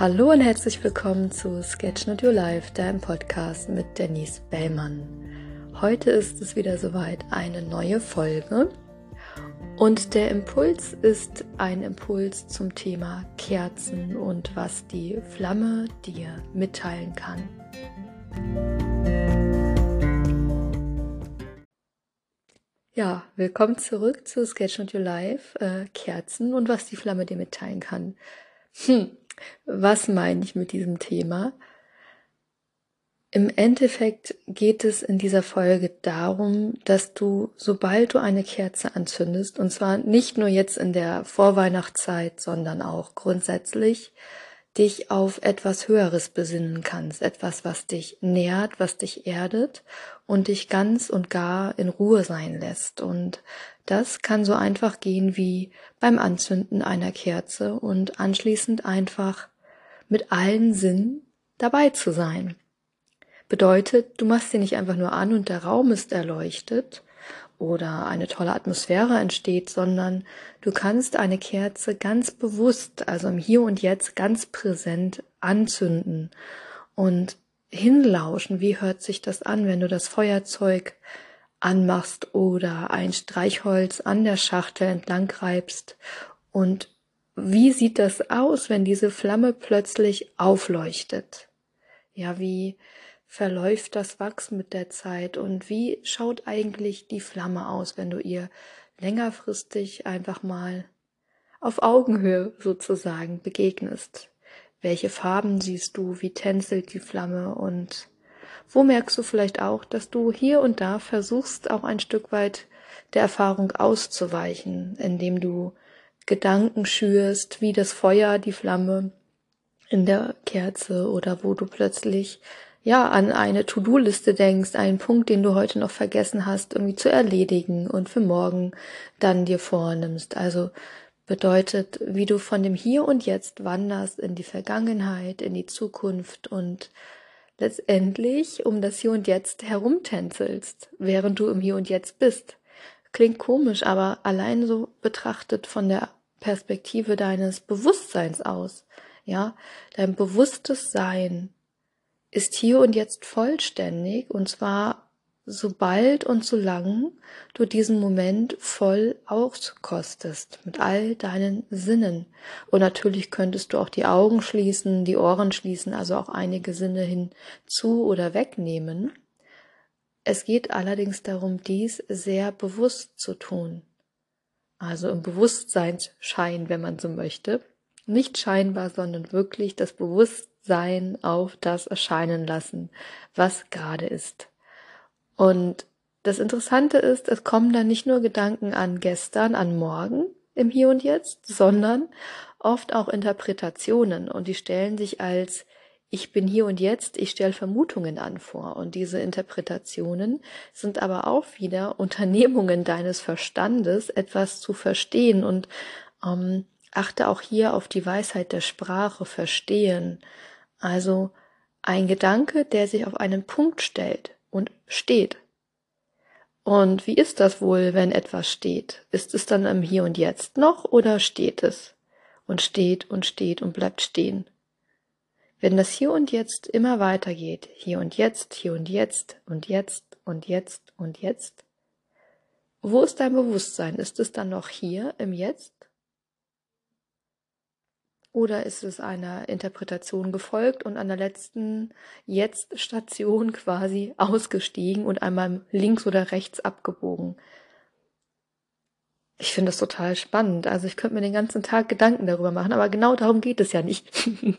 Hallo und herzlich willkommen zu Sketch Not Your Life, deinem Podcast mit Denise Bellmann. Heute ist es wieder soweit eine neue Folge und der Impuls ist ein Impuls zum Thema Kerzen und was die Flamme dir mitteilen kann. Ja, willkommen zurück zu Sketch Not Your Life, äh, Kerzen und was die Flamme dir mitteilen kann. Hm, was meine ich mit diesem Thema? Im Endeffekt geht es in dieser Folge darum, dass du, sobald du eine Kerze anzündest, und zwar nicht nur jetzt in der Vorweihnachtszeit, sondern auch grundsätzlich, dich auf etwas Höheres besinnen kannst, etwas, was dich nährt, was dich erdet und dich ganz und gar in Ruhe sein lässt. Und das kann so einfach gehen wie beim Anzünden einer Kerze und anschließend einfach mit allen Sinnen dabei zu sein. Bedeutet, du machst sie nicht einfach nur an und der Raum ist erleuchtet oder eine tolle Atmosphäre entsteht, sondern du kannst eine Kerze ganz bewusst, also im Hier und Jetzt ganz präsent anzünden und hinlauschen, wie hört sich das an, wenn du das Feuerzeug anmachst oder ein Streichholz an der Schachtel entlang reibst und wie sieht das aus, wenn diese Flamme plötzlich aufleuchtet? Ja, wie verläuft das Wachs mit der Zeit und wie schaut eigentlich die Flamme aus, wenn du ihr längerfristig einfach mal auf Augenhöhe sozusagen begegnest? Welche Farben siehst du? Wie tänzelt die Flamme? Und wo merkst du vielleicht auch, dass du hier und da versuchst, auch ein Stück weit der Erfahrung auszuweichen, indem du Gedanken schürst, wie das Feuer, die Flamme in der Kerze oder wo du plötzlich ja an eine To-Do-Liste denkst, einen Punkt, den du heute noch vergessen hast, irgendwie zu erledigen und für morgen dann dir vornimmst. Also bedeutet, wie du von dem Hier und Jetzt wanderst in die Vergangenheit, in die Zukunft und letztendlich um das Hier und Jetzt herumtänzelst, während du im Hier und Jetzt bist. Klingt komisch, aber allein so betrachtet von der Perspektive deines Bewusstseins aus. Ja, dein bewusstes Sein ist hier und jetzt vollständig und zwar sobald und solange du diesen Moment voll auskostest mit all deinen Sinnen. Und natürlich könntest du auch die Augen schließen, die Ohren schließen, also auch einige Sinne hinzu oder wegnehmen. Es geht allerdings darum, dies sehr bewusst zu tun. Also im Bewusstseinsschein, wenn man so möchte. Nicht scheinbar, sondern wirklich das Bewusstsein auf das erscheinen lassen, was gerade ist. Und das Interessante ist, es kommen dann nicht nur Gedanken an gestern, an morgen im Hier und Jetzt, sondern oft auch Interpretationen und die stellen sich als ich bin hier und jetzt, ich stelle Vermutungen an vor. Und diese Interpretationen sind aber auch wieder Unternehmungen deines Verstandes, etwas zu verstehen und ähm, achte auch hier auf die Weisheit der Sprache, verstehen. Also ein Gedanke, der sich auf einen Punkt stellt und steht. Und wie ist das wohl, wenn etwas steht? Ist es dann im Hier und Jetzt noch oder steht es? Und steht und steht und bleibt stehen. Wenn das Hier und Jetzt immer weitergeht, hier und jetzt, hier und jetzt und jetzt und jetzt und jetzt, wo ist dein Bewusstsein? Ist es dann noch hier im Jetzt? Oder ist es einer Interpretation gefolgt und an der letzten Jetzt-Station quasi ausgestiegen und einmal links oder rechts abgebogen? Ich finde das total spannend. Also ich könnte mir den ganzen Tag Gedanken darüber machen, aber genau darum geht es ja nicht,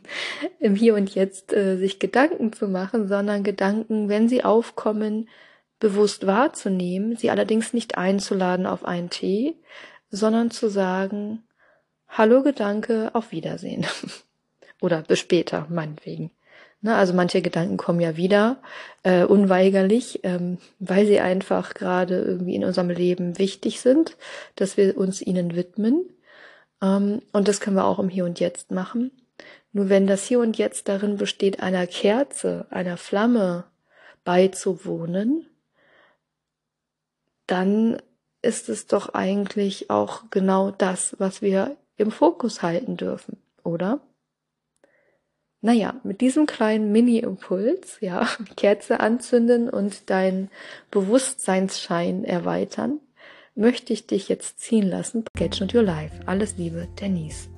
im Hier und Jetzt äh, sich Gedanken zu machen, sondern Gedanken, wenn sie aufkommen, bewusst wahrzunehmen, sie allerdings nicht einzuladen auf einen Tee, sondern zu sagen, Hallo Gedanke, auf Wiedersehen. Oder bis später, meinetwegen. Ne, also manche Gedanken kommen ja wieder äh, unweigerlich, ähm, weil sie einfach gerade irgendwie in unserem Leben wichtig sind, dass wir uns ihnen widmen. Ähm, und das können wir auch im Hier und Jetzt machen. Nur wenn das Hier und Jetzt darin besteht, einer Kerze, einer Flamme beizuwohnen, dann ist es doch eigentlich auch genau das, was wir im Fokus halten dürfen, oder? naja, mit diesem kleinen Mini-Impuls, ja, Kerze anzünden und dein Bewusstseinsschein erweitern, möchte ich dich jetzt ziehen lassen. Catch not your life. Alles Liebe, Denise.